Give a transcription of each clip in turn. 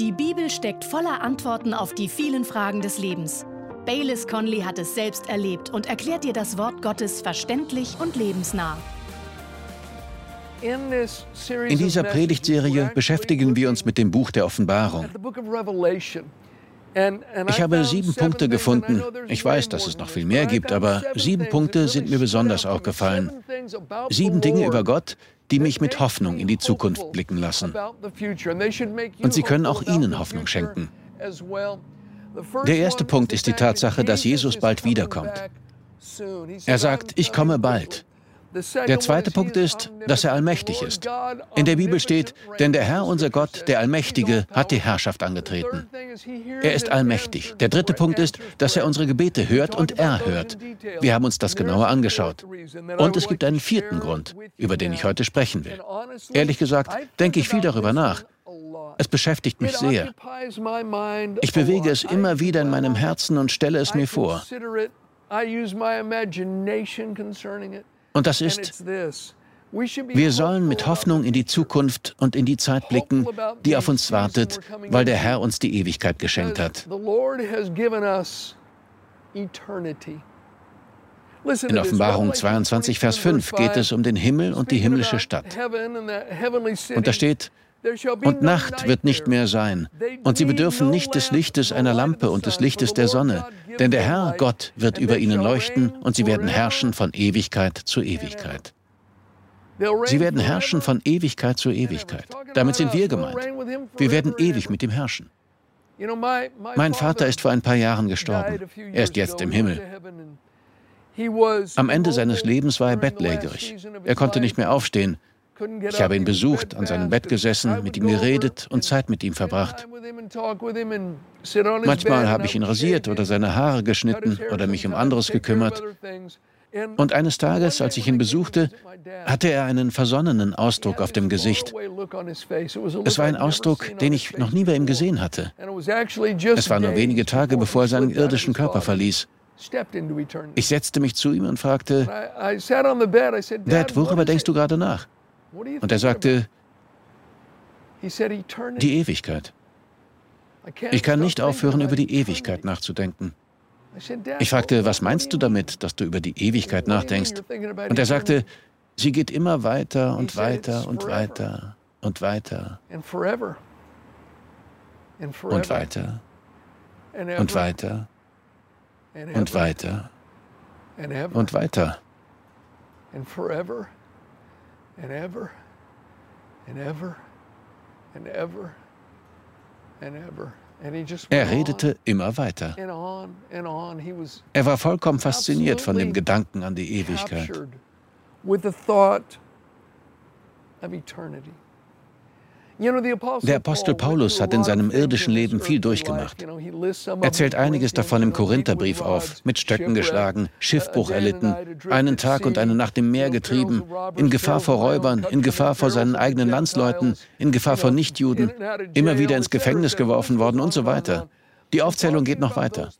Die Bibel steckt voller Antworten auf die vielen Fragen des Lebens. Baylis Conley hat es selbst erlebt und erklärt dir das Wort Gottes verständlich und lebensnah. In dieser Predigtserie beschäftigen wir uns mit dem Buch der Offenbarung. Ich habe sieben Punkte gefunden. Ich weiß, dass es noch viel mehr gibt, aber sieben Punkte sind mir besonders aufgefallen. Sieben Dinge über Gott, die mich mit Hoffnung in die Zukunft blicken lassen. Und sie können auch Ihnen Hoffnung schenken. Der erste Punkt ist die Tatsache, dass Jesus bald wiederkommt. Er sagt, ich komme bald. Der zweite Punkt ist, dass er allmächtig ist. In der Bibel steht, denn der Herr, unser Gott, der Allmächtige, hat die Herrschaft angetreten. Er ist allmächtig. Der dritte Punkt ist, dass er unsere Gebete hört und er hört. Wir haben uns das genauer angeschaut. Und es gibt einen vierten Grund, über den ich heute sprechen will. Ehrlich gesagt, denke ich viel darüber nach. Es beschäftigt mich sehr. Ich bewege es immer wieder in meinem Herzen und stelle es mir vor. Und das ist, wir sollen mit Hoffnung in die Zukunft und in die Zeit blicken, die auf uns wartet, weil der Herr uns die Ewigkeit geschenkt hat. In Offenbarung 22, Vers 5 geht es um den Himmel und die himmlische Stadt. Und da steht, und Nacht wird nicht mehr sein, und sie bedürfen nicht des Lichtes einer Lampe und des Lichtes der Sonne, denn der Herr Gott wird über ihnen leuchten, und sie werden herrschen von Ewigkeit zu Ewigkeit. Sie werden herrschen von Ewigkeit zu Ewigkeit. Damit sind wir gemeint. Wir werden ewig mit ihm herrschen. Mein Vater ist vor ein paar Jahren gestorben. Er ist jetzt im Himmel. Am Ende seines Lebens war er bettlägerig. Er konnte nicht mehr aufstehen. Ich habe ihn besucht, an seinem Bett gesessen, mit ihm geredet und Zeit mit ihm verbracht. Manchmal habe ich ihn rasiert oder seine Haare geschnitten oder mich um anderes gekümmert. Und eines Tages, als ich ihn besuchte, hatte er einen versonnenen Ausdruck auf dem Gesicht. Es war ein Ausdruck, den ich noch nie bei ihm gesehen hatte. Es war nur wenige Tage, bevor er seinen irdischen Körper verließ. Ich setzte mich zu ihm und fragte, Dad, worüber denkst du gerade nach? Und er sagte, die Ewigkeit. Ich kann nicht aufhören, über die Ewigkeit nachzudenken. Ich fragte, was meinst du damit, dass du über die Ewigkeit nachdenkst? Und er sagte, sie geht immer weiter und weiter und weiter und weiter und weiter und weiter und weiter und weiter and ever and ever and ever and ever. Er redete immer weiter. Er war vollkommen fasziniert von dem Gedanken an die Ewigkeit. Der Apostel Paulus hat in seinem irdischen Leben viel durchgemacht. Er zählt einiges davon im Korintherbrief auf, mit Stöcken geschlagen, Schiffbruch erlitten, einen Tag und eine Nacht im Meer getrieben, in Gefahr vor Räubern, in Gefahr vor seinen eigenen Landsleuten, in Gefahr vor Nichtjuden, immer wieder ins Gefängnis geworfen worden und so weiter. Die Aufzählung geht noch weiter.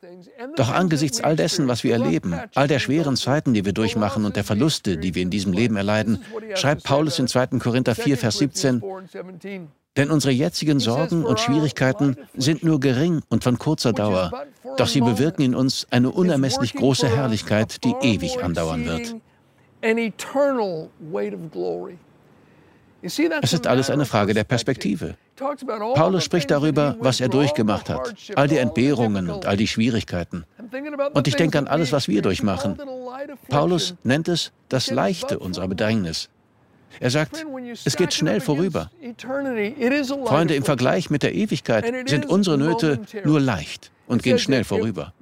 Doch angesichts all dessen, was wir erleben, all der schweren Zeiten, die wir durchmachen und der Verluste, die wir in diesem Leben erleiden, schreibt Paulus in 2. Korinther 4, Vers 17, denn unsere jetzigen Sorgen und Schwierigkeiten sind nur gering und von kurzer Dauer, doch sie bewirken in uns eine unermesslich große Herrlichkeit, die ewig andauern wird. Es ist alles eine Frage der Perspektive. Paulus spricht darüber, was er durchgemacht hat, all die Entbehrungen und all die Schwierigkeiten. Und ich denke an alles, was wir durchmachen. Paulus nennt es das Leichte unserer Bedrängnis. Er sagt, es geht schnell vorüber. Freunde, im Vergleich mit der Ewigkeit sind unsere Nöte nur leicht und gehen schnell vorüber.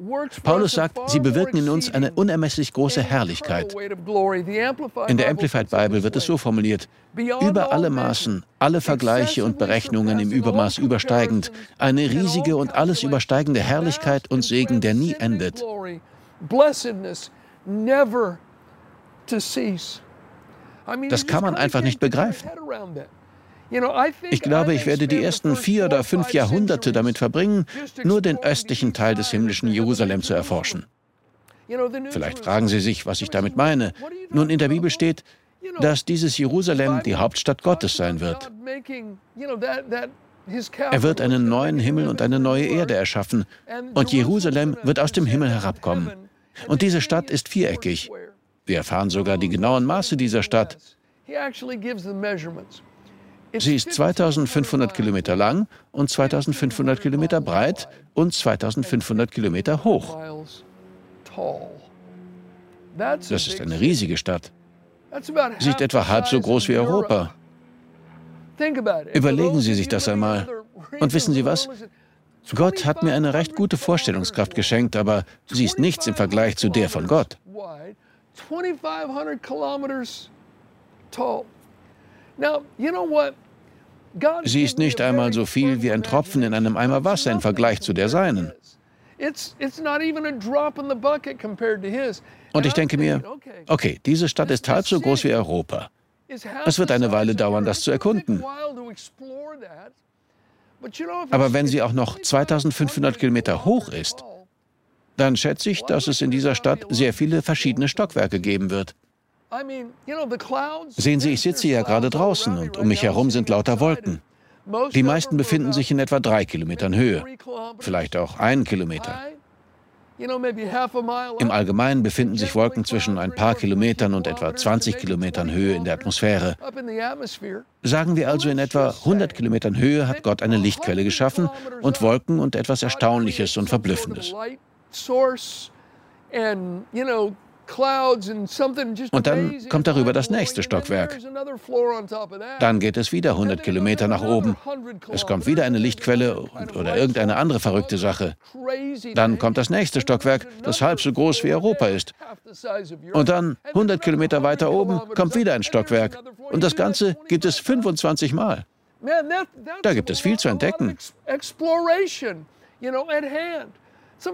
Paulus sagt, sie bewirken in uns eine unermesslich große Herrlichkeit. In der Amplified Bible wird es so formuliert, über alle Maßen, alle Vergleiche und Berechnungen im Übermaß übersteigend, eine riesige und alles übersteigende Herrlichkeit und Segen, der nie endet. Das kann man einfach nicht begreifen. Ich glaube, ich werde die ersten vier oder fünf Jahrhunderte damit verbringen, nur den östlichen Teil des himmlischen Jerusalem zu erforschen. Vielleicht fragen Sie sich, was ich damit meine. Nun, in der Bibel steht, dass dieses Jerusalem die Hauptstadt Gottes sein wird. Er wird einen neuen Himmel und eine neue Erde erschaffen und Jerusalem wird aus dem Himmel herabkommen. Und diese Stadt ist viereckig. Wir erfahren sogar die genauen Maße dieser Stadt. Sie ist 2500 Kilometer lang und 2500 Kilometer breit und 2500 Kilometer hoch. Das ist eine riesige Stadt. Sie ist etwa halb so groß wie Europa. Überlegen Sie sich das einmal. Und wissen Sie was? Gott hat mir eine recht gute Vorstellungskraft geschenkt, aber sie ist nichts im Vergleich zu der von Gott. 2500 Kilometers tall. Now, you know what? Sie ist nicht einmal so viel wie ein Tropfen in einem Eimer Wasser im Vergleich zu der seinen. Und ich denke mir, okay, diese Stadt ist halb so groß wie Europa. Es wird eine Weile dauern, das zu erkunden. Aber wenn sie auch noch 2500 Kilometer hoch ist, dann schätze ich, dass es in dieser Stadt sehr viele verschiedene Stockwerke geben wird. Sehen Sie, ich sitze ja gerade draußen und um mich herum sind lauter Wolken. Die meisten befinden sich in etwa drei Kilometern Höhe, vielleicht auch einen Kilometer. Im Allgemeinen befinden sich Wolken zwischen ein paar Kilometern und etwa 20 Kilometern Höhe in der Atmosphäre. Sagen wir also, in etwa 100 Kilometern Höhe hat Gott eine Lichtquelle geschaffen und Wolken und etwas Erstaunliches und Verblüffendes. Und dann kommt darüber das nächste Stockwerk. Dann geht es wieder 100 Kilometer nach oben. Es kommt wieder eine Lichtquelle oder irgendeine andere verrückte Sache. Dann kommt das nächste Stockwerk, das halb so groß wie Europa ist. Und dann 100 Kilometer weiter oben kommt wieder ein Stockwerk. Und das Ganze gibt es 25 Mal. Da gibt es viel zu entdecken.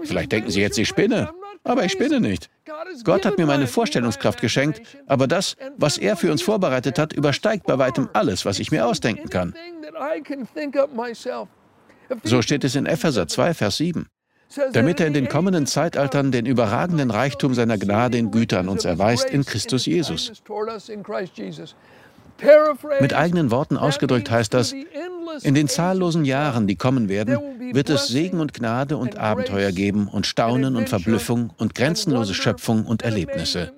Vielleicht denken Sie jetzt, ich spinne. Aber ich spinne nicht. Gott hat mir meine Vorstellungskraft geschenkt, aber das, was er für uns vorbereitet hat, übersteigt bei weitem alles, was ich mir ausdenken kann. So steht es in Epheser 2, Vers 7. Damit er in den kommenden Zeitaltern den überragenden Reichtum seiner Gnade in Gütern uns erweist in Christus Jesus. Mit eigenen Worten ausgedrückt heißt das, in den zahllosen Jahren, die kommen werden, wird es Segen und Gnade und Abenteuer geben und Staunen und Verblüffung und grenzenlose Schöpfung und Erlebnisse.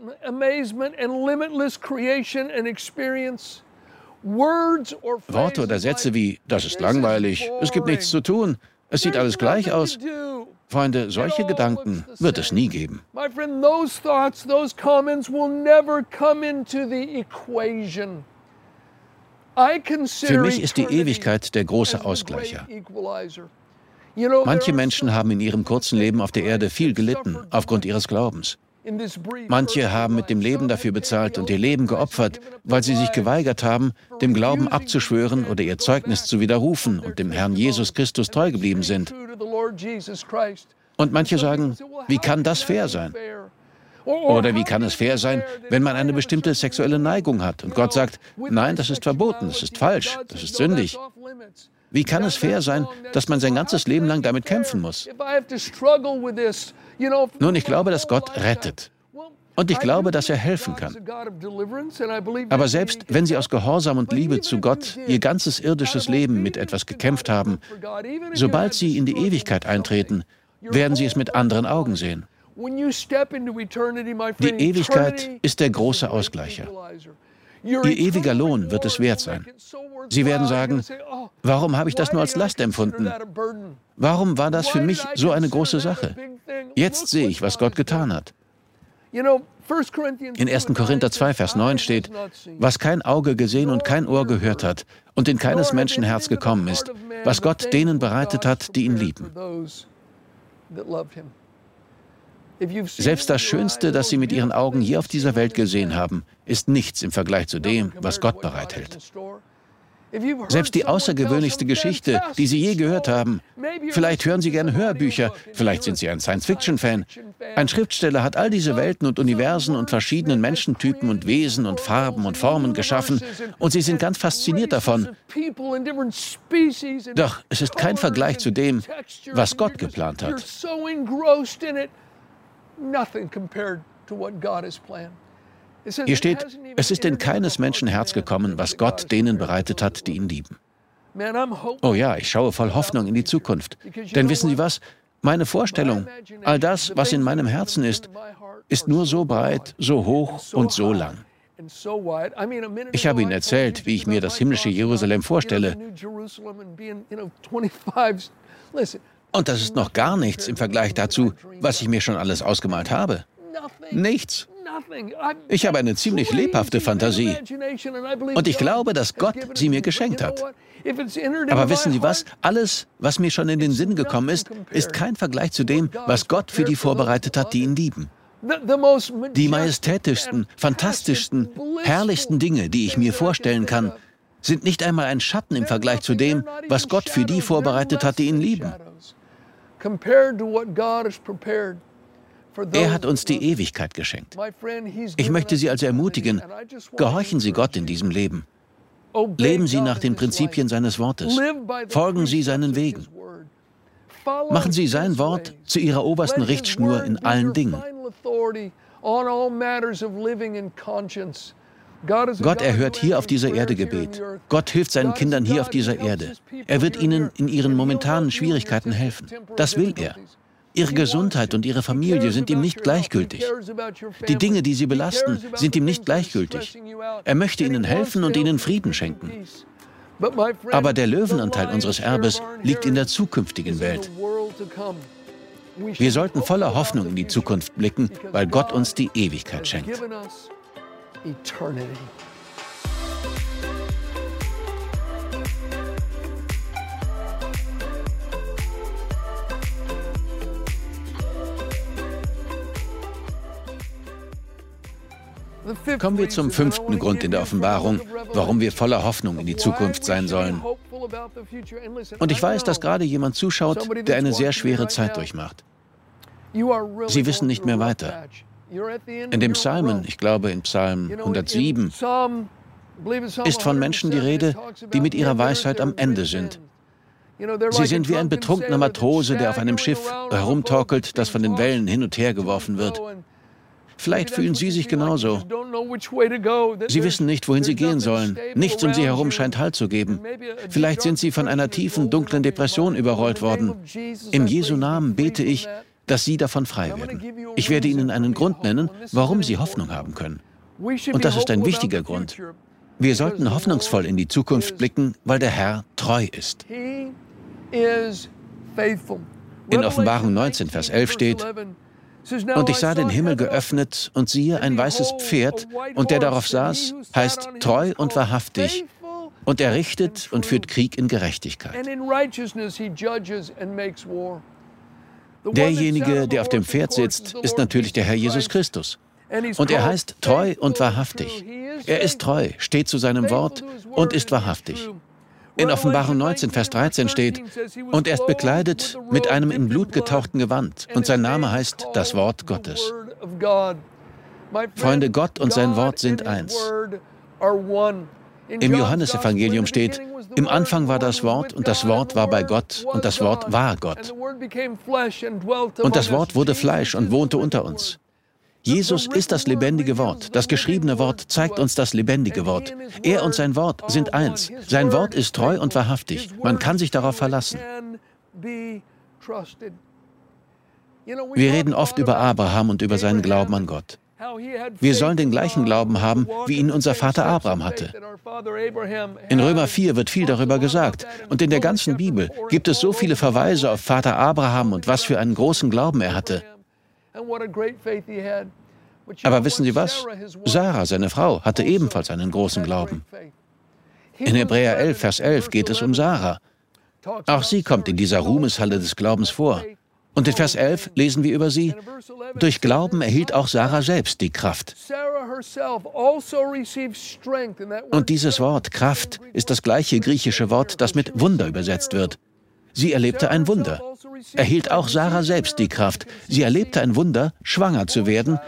Worte oder Sätze wie, das ist langweilig, es gibt nichts zu tun, es sieht alles gleich aus. Freunde, solche Gedanken wird es nie geben. Für mich ist die Ewigkeit der große Ausgleicher. Manche Menschen haben in ihrem kurzen Leben auf der Erde viel gelitten aufgrund ihres Glaubens. Manche haben mit dem Leben dafür bezahlt und ihr Leben geopfert, weil sie sich geweigert haben, dem Glauben abzuschwören oder ihr Zeugnis zu widerrufen und dem Herrn Jesus Christus treu geblieben sind. Und manche sagen, wie kann das fair sein? Oder wie kann es fair sein, wenn man eine bestimmte sexuelle Neigung hat und Gott sagt, nein, das ist verboten, das ist falsch, das ist sündig? Wie kann es fair sein, dass man sein ganzes Leben lang damit kämpfen muss? Nun, ich glaube, dass Gott rettet. Und ich glaube, dass er helfen kann. Aber selbst wenn Sie aus Gehorsam und Liebe zu Gott Ihr ganzes irdisches Leben mit etwas gekämpft haben, sobald Sie in die Ewigkeit eintreten, werden Sie es mit anderen Augen sehen. Die Ewigkeit ist der große Ausgleicher. Ihr ewiger Lohn wird es wert sein. Sie werden sagen, warum habe ich das nur als Last empfunden? Warum war das für mich so eine große Sache? Jetzt sehe ich, was Gott getan hat. In 1. Korinther 2, Vers 9 steht, was kein Auge gesehen und kein Ohr gehört hat und in keines Menschen Herz gekommen ist, was Gott denen bereitet hat, die ihn lieben. Selbst das Schönste, das Sie mit Ihren Augen je auf dieser Welt gesehen haben, ist nichts im Vergleich zu dem, was Gott bereithält. Selbst die außergewöhnlichste Geschichte, die Sie je gehört haben. Vielleicht hören Sie gerne Hörbücher, vielleicht sind Sie ein Science-Fiction-Fan. Ein Schriftsteller hat all diese Welten und Universen und verschiedenen Menschentypen und Wesen und Farben und Formen geschaffen und Sie sind ganz fasziniert davon. Doch es ist kein Vergleich zu dem, was Gott geplant hat. Hier steht, es ist in keines Menschen Herz gekommen, was Gott denen bereitet hat, die ihn lieben. Oh ja, ich schaue voll Hoffnung in die Zukunft. Denn wissen Sie was? Meine Vorstellung, all das, was in meinem Herzen ist, ist nur so breit, so hoch und so lang. Ich habe Ihnen erzählt, wie ich mir das himmlische Jerusalem vorstelle. Und das ist noch gar nichts im Vergleich dazu, was ich mir schon alles ausgemalt habe. Nichts. Ich habe eine ziemlich lebhafte Fantasie. Und ich glaube, dass Gott sie mir geschenkt hat. Aber wissen Sie was? Alles, was mir schon in den Sinn gekommen ist, ist kein Vergleich zu dem, was Gott für die vorbereitet hat, die ihn lieben. Die majestätischsten, fantastischsten, herrlichsten Dinge, die ich mir vorstellen kann, sind nicht einmal ein Schatten im Vergleich zu dem, was Gott für die vorbereitet hat, die ihn lieben. Er hat uns die Ewigkeit geschenkt. Ich möchte Sie also ermutigen, gehorchen Sie Gott in diesem Leben. Leben Sie nach den Prinzipien seines Wortes. Folgen Sie seinen Wegen. Machen Sie sein Wort zu Ihrer obersten Richtschnur in allen Dingen. Gott erhört hier auf dieser Erde Gebet. Gott hilft seinen Kindern hier auf dieser Erde. Er wird ihnen in ihren momentanen Schwierigkeiten helfen. Das will er. Ihre Gesundheit und Ihre Familie sind ihm nicht gleichgültig. Die Dinge, die Sie belasten, sind ihm nicht gleichgültig. Er möchte Ihnen helfen und Ihnen Frieden schenken. Aber der Löwenanteil unseres Erbes liegt in der zukünftigen Welt. Wir sollten voller Hoffnung in die Zukunft blicken, weil Gott uns die Ewigkeit schenkt. Kommen wir zum fünften Grund in der Offenbarung, warum wir voller Hoffnung in die Zukunft sein sollen. Und ich weiß, dass gerade jemand zuschaut, der eine sehr schwere Zeit durchmacht. Sie wissen nicht mehr weiter. In dem Psalmen, ich glaube in Psalm 107, ist von Menschen die Rede, die mit ihrer Weisheit am Ende sind. Sie sind wie ein betrunkener Matrose, der auf einem Schiff herumtorkelt, das von den Wellen hin und her geworfen wird. Vielleicht fühlen Sie sich genauso. Sie wissen nicht, wohin Sie gehen sollen. Nichts um Sie herum scheint Halt zu geben. Vielleicht sind Sie von einer tiefen, dunklen Depression überrollt worden. Im Jesu Namen bete ich, dass Sie davon frei werden. Ich werde Ihnen einen Grund nennen, warum Sie Hoffnung haben können. Und das ist ein wichtiger Grund. Wir sollten hoffnungsvoll in die Zukunft blicken, weil der Herr treu ist. In Offenbarung 19, Vers 11 steht, und ich sah den Himmel geöffnet und siehe ein weißes Pferd, und der darauf saß, heißt treu und wahrhaftig, und er richtet und führt Krieg in Gerechtigkeit. Derjenige, der auf dem Pferd sitzt, ist natürlich der Herr Jesus Christus. Und er heißt treu und wahrhaftig. Er ist treu, steht zu seinem Wort und ist wahrhaftig. In Offenbarung 19, Vers 13 steht, und er ist bekleidet mit einem in Blut getauchten Gewand, und sein Name heißt das Wort Gottes. Freunde, Gott und sein Wort sind eins. Im Johannesevangelium steht, im Anfang war das Wort und das Wort war bei Gott und das Wort war Gott. Und das Wort wurde Fleisch und wohnte unter uns. Jesus ist das lebendige Wort. Das geschriebene Wort zeigt uns das lebendige Wort. Er und sein Wort sind eins. Sein Wort ist treu und wahrhaftig. Man kann sich darauf verlassen. Wir reden oft über Abraham und über seinen Glauben an Gott. Wir sollen den gleichen Glauben haben, wie ihn unser Vater Abraham hatte. In Römer 4 wird viel darüber gesagt. Und in der ganzen Bibel gibt es so viele Verweise auf Vater Abraham und was für einen großen Glauben er hatte. Aber wissen Sie was? Sarah, seine Frau, hatte ebenfalls einen großen Glauben. In Hebräer 11, Vers 11 geht es um Sarah. Auch sie kommt in dieser Ruhmeshalle des Glaubens vor. Und in Vers 11 lesen wir über sie, durch Glauben erhielt auch Sarah selbst die Kraft. Und dieses Wort Kraft ist das gleiche griechische Wort, das mit Wunder übersetzt wird. Sie erlebte ein Wunder. Erhielt auch Sarah selbst die Kraft. Sie erlebte ein Wunder, schwanger zu werden,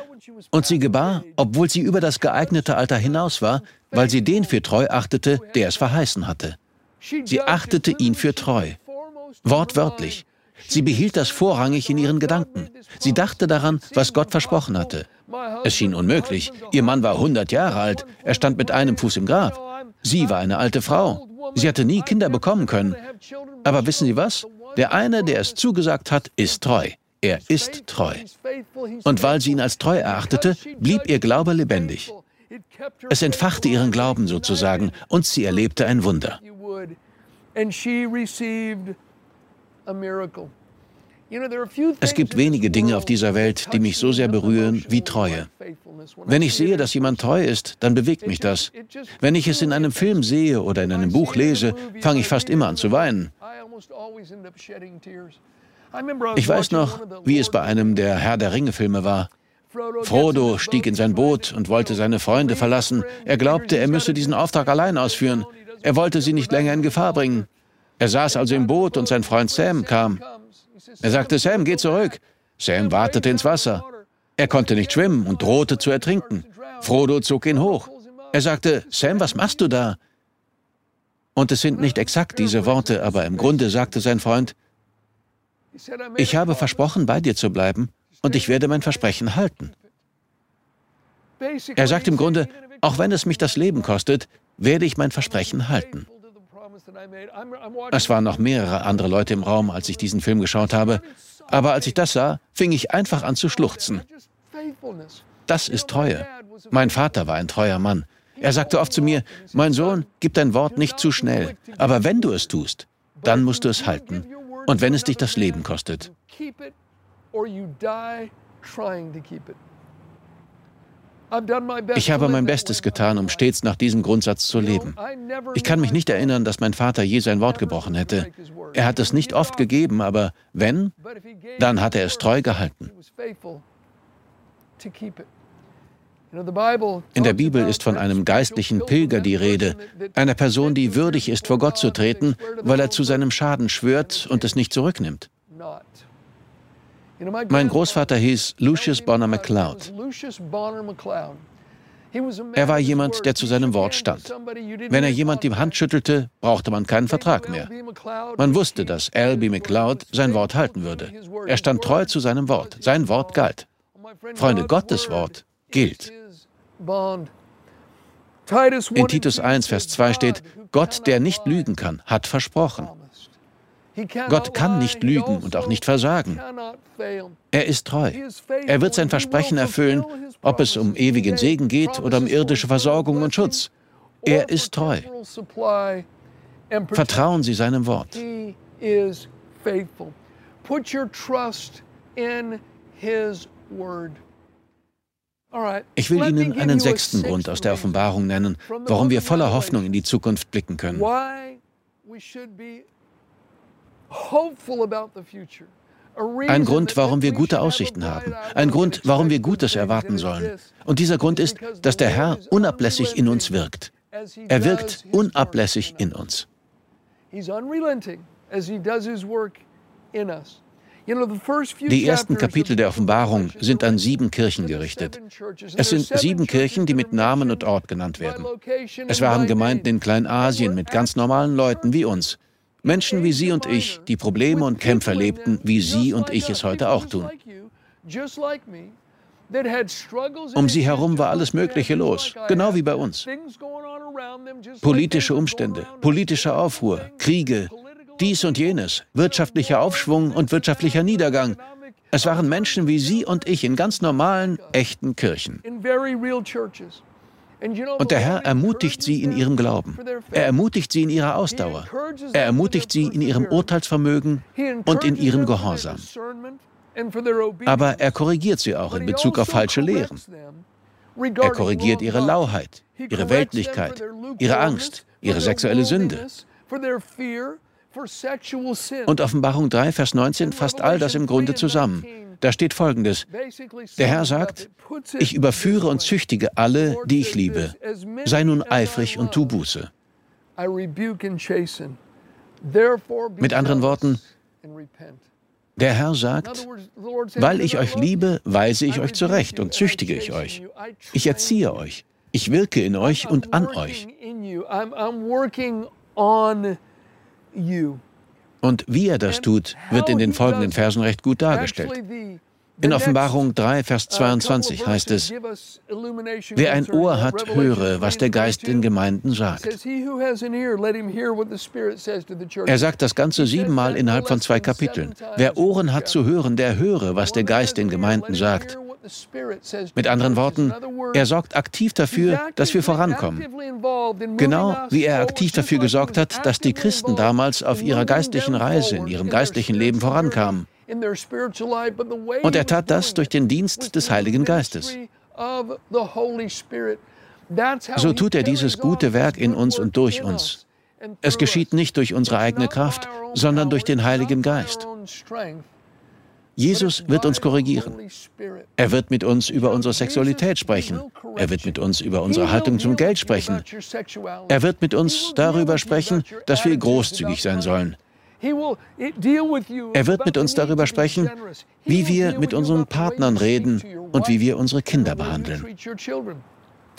und sie gebar, obwohl sie über das geeignete Alter hinaus war, weil sie den für treu achtete, der es verheißen hatte. Sie achtete ihn für treu. Wortwörtlich. Sie behielt das vorrangig in ihren Gedanken. Sie dachte daran, was Gott versprochen hatte. Es schien unmöglich. Ihr Mann war 100 Jahre alt. Er stand mit einem Fuß im Grab. Sie war eine alte Frau. Sie hatte nie Kinder bekommen können. Aber wissen Sie was? Der eine, der es zugesagt hat, ist treu. Er ist treu. Und weil sie ihn als treu erachtete, blieb ihr Glaube lebendig. Es entfachte ihren Glauben sozusagen und sie erlebte ein Wunder. Es gibt wenige Dinge auf dieser Welt, die mich so sehr berühren wie Treue. Wenn ich sehe, dass jemand treu ist, dann bewegt mich das. Wenn ich es in einem Film sehe oder in einem Buch lese, fange ich fast immer an zu weinen. Ich weiß noch, wie es bei einem der Herr der Ringe-Filme war. Frodo stieg in sein Boot und wollte seine Freunde verlassen. Er glaubte, er müsse diesen Auftrag allein ausführen. Er wollte sie nicht länger in Gefahr bringen. Er saß also im Boot und sein Freund Sam kam. Er sagte, Sam, geh zurück. Sam wartete ins Wasser. Er konnte nicht schwimmen und drohte zu ertrinken. Frodo zog ihn hoch. Er sagte, Sam, was machst du da? Und es sind nicht exakt diese Worte, aber im Grunde sagte sein Freund, ich habe versprochen, bei dir zu bleiben und ich werde mein Versprechen halten. Er sagt im Grunde, auch wenn es mich das Leben kostet, werde ich mein Versprechen halten. Es waren noch mehrere andere Leute im Raum, als ich diesen Film geschaut habe, aber als ich das sah, fing ich einfach an zu schluchzen. Das ist Treue. Mein Vater war ein treuer Mann. Er sagte oft zu mir, mein Sohn, gib dein Wort nicht zu schnell, aber wenn du es tust, dann musst du es halten. Und wenn es dich das Leben kostet. Ich habe mein Bestes getan, um stets nach diesem Grundsatz zu leben. Ich kann mich nicht erinnern, dass mein Vater je sein Wort gebrochen hätte. Er hat es nicht oft gegeben, aber wenn, dann hat er es treu gehalten. In der Bibel ist von einem geistlichen Pilger die Rede, einer Person, die würdig ist, vor Gott zu treten, weil er zu seinem Schaden schwört und es nicht zurücknimmt. Mein Großvater hieß Lucius Bonner MacLeod. Er war jemand, der zu seinem Wort stand. Wenn er jemand die Hand schüttelte, brauchte man keinen Vertrag mehr. Man wusste, dass L.B. MacLeod sein Wort halten würde. Er stand treu zu seinem Wort. Sein Wort galt. Freunde, Gottes Wort gilt. In Titus 1, Vers 2 steht, Gott, der nicht lügen kann, hat versprochen. Gott kann nicht lügen und auch nicht versagen. Er ist treu. Er wird sein Versprechen erfüllen, ob es um ewigen Segen geht oder um irdische Versorgung und Schutz. Er ist treu. Vertrauen Sie seinem Wort. Put your trust in his word. Ich will Ihnen einen sechsten Grund aus der Offenbarung nennen, warum wir voller Hoffnung in die Zukunft blicken können. Ein Grund, warum wir gute Aussichten haben. Ein Grund, warum wir Gutes erwarten sollen. Und dieser Grund ist, dass der Herr unablässig in uns wirkt. Er wirkt unablässig in uns. Die ersten Kapitel der Offenbarung sind an sieben Kirchen gerichtet. Es sind sieben Kirchen, die mit Namen und Ort genannt werden. Es waren Gemeinden in Kleinasien mit ganz normalen Leuten wie uns. Menschen wie Sie und ich, die Probleme und Kämpfe erlebten, wie Sie und ich es heute auch tun. Um sie herum war alles Mögliche los, genau wie bei uns. Politische Umstände, politischer Aufruhr, Kriege, dies und jenes, wirtschaftlicher Aufschwung und wirtschaftlicher Niedergang. Es waren Menschen wie Sie und ich in ganz normalen, echten Kirchen. Und der Herr ermutigt sie in ihrem Glauben. Er ermutigt sie in ihrer Ausdauer. Er ermutigt sie in ihrem Urteilsvermögen und in ihrem Gehorsam. Aber er korrigiert sie auch in Bezug auf falsche Lehren. Er korrigiert ihre Lauheit, ihre Weltlichkeit, ihre Angst, ihre sexuelle Sünde. Und Offenbarung 3, Vers 19 fasst all das im Grunde zusammen. Da steht folgendes. Der Herr sagt, ich überführe und züchtige alle, die ich liebe. Sei nun eifrig und tu Buße. Mit anderen Worten, der Herr sagt, weil ich euch liebe, weise ich euch zurecht und züchtige ich euch. Ich erziehe euch. Ich wirke in euch und an euch. Und wie er das tut, wird in den folgenden Versen recht gut dargestellt. In Offenbarung 3, Vers 22 heißt es, wer ein Ohr hat, höre, was der Geist den Gemeinden sagt. Er sagt das Ganze siebenmal innerhalb von zwei Kapiteln. Wer Ohren hat zu hören, der höre, was der Geist den Gemeinden sagt. Mit anderen Worten, er sorgt aktiv dafür, dass wir vorankommen. Genau wie er aktiv dafür gesorgt hat, dass die Christen damals auf ihrer geistlichen Reise, in ihrem geistlichen Leben vorankamen. Und er tat das durch den Dienst des Heiligen Geistes. So tut er dieses gute Werk in uns und durch uns. Es geschieht nicht durch unsere eigene Kraft, sondern durch den Heiligen Geist. Jesus wird uns korrigieren. Er wird mit uns über unsere Sexualität sprechen. Er wird mit uns über unsere Haltung zum Geld sprechen. Er wird mit uns darüber sprechen, dass wir großzügig sein sollen. Er wird mit uns darüber sprechen, wie wir mit unseren Partnern reden und wie wir unsere Kinder behandeln.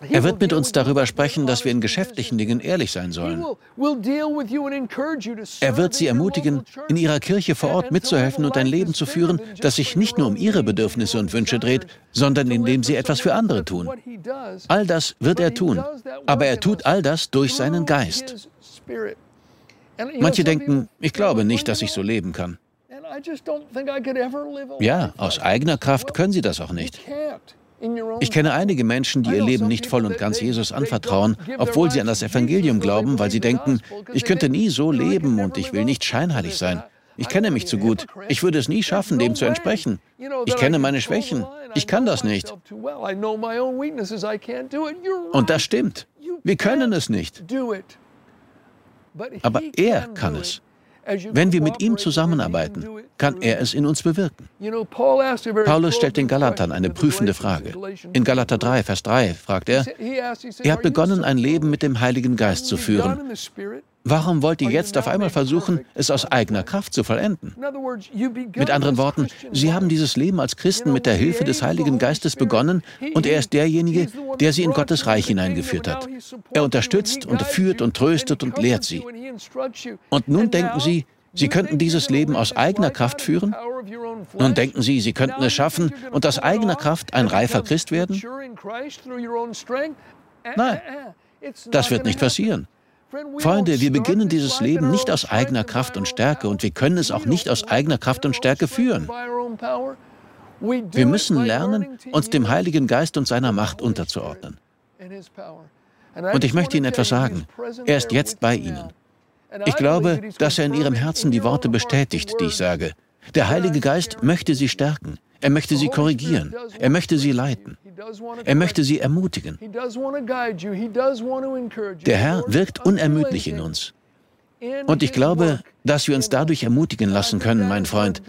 Er wird mit uns darüber sprechen, dass wir in geschäftlichen Dingen ehrlich sein sollen. Er wird sie ermutigen, in ihrer Kirche vor Ort mitzuhelfen und ein Leben zu führen, das sich nicht nur um ihre Bedürfnisse und Wünsche dreht, sondern in dem sie etwas für andere tun. All das wird er tun, aber er tut all das durch seinen Geist. Manche denken, ich glaube nicht, dass ich so leben kann. Ja, aus eigener Kraft können sie das auch nicht. Ich kenne einige Menschen, die ihr Leben nicht voll und ganz Jesus anvertrauen, obwohl sie an das Evangelium glauben, weil sie denken, ich könnte nie so leben und ich will nicht scheinheilig sein. Ich kenne mich zu gut. Ich würde es nie schaffen, dem zu entsprechen. Ich kenne meine Schwächen. Ich kann das nicht. Und das stimmt. Wir können es nicht. Aber er kann es. Wenn wir mit ihm zusammenarbeiten, kann er es in uns bewirken. Paulus stellt den Galatern eine prüfende Frage. In Galater 3, Vers 3 fragt er, ihr habt begonnen, ein Leben mit dem Heiligen Geist zu führen. Warum wollt ihr jetzt auf einmal versuchen, es aus eigener Kraft zu vollenden? Mit anderen Worten, Sie haben dieses Leben als Christen mit der Hilfe des Heiligen Geistes begonnen und er ist derjenige, der Sie in Gottes Reich hineingeführt hat. Er unterstützt und führt und tröstet und lehrt Sie. Und nun denken Sie, Sie könnten dieses Leben aus eigener Kraft führen? Nun denken Sie, Sie könnten es schaffen und aus eigener Kraft ein reifer Christ werden? Nein, das wird nicht passieren. Freunde, wir beginnen dieses Leben nicht aus eigener Kraft und Stärke und wir können es auch nicht aus eigener Kraft und Stärke führen. Wir müssen lernen, uns dem Heiligen Geist und seiner Macht unterzuordnen. Und ich möchte Ihnen etwas sagen. Er ist jetzt bei Ihnen. Ich glaube, dass er in Ihrem Herzen die Worte bestätigt, die ich sage. Der Heilige Geist möchte Sie stärken. Er möchte Sie korrigieren. Er möchte Sie leiten. Er möchte sie ermutigen. Der Herr wirkt unermüdlich in uns. Und ich glaube, dass wir uns dadurch ermutigen lassen können, mein Freund.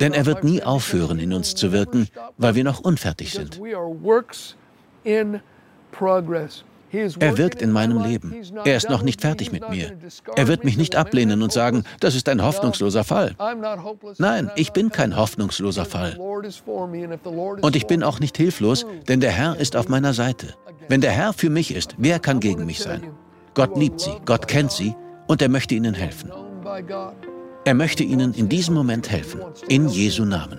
Denn er wird nie aufhören, in uns zu wirken, weil wir noch unfertig sind. Er wirkt in meinem Leben. Er ist noch nicht fertig mit mir. Er wird mich nicht ablehnen und sagen, das ist ein hoffnungsloser Fall. Nein, ich bin kein hoffnungsloser Fall. Und ich bin auch nicht hilflos, denn der Herr ist auf meiner Seite. Wenn der Herr für mich ist, wer kann gegen mich sein? Gott liebt sie, Gott kennt sie und er möchte ihnen helfen. Er möchte ihnen in diesem Moment helfen. In Jesu Namen.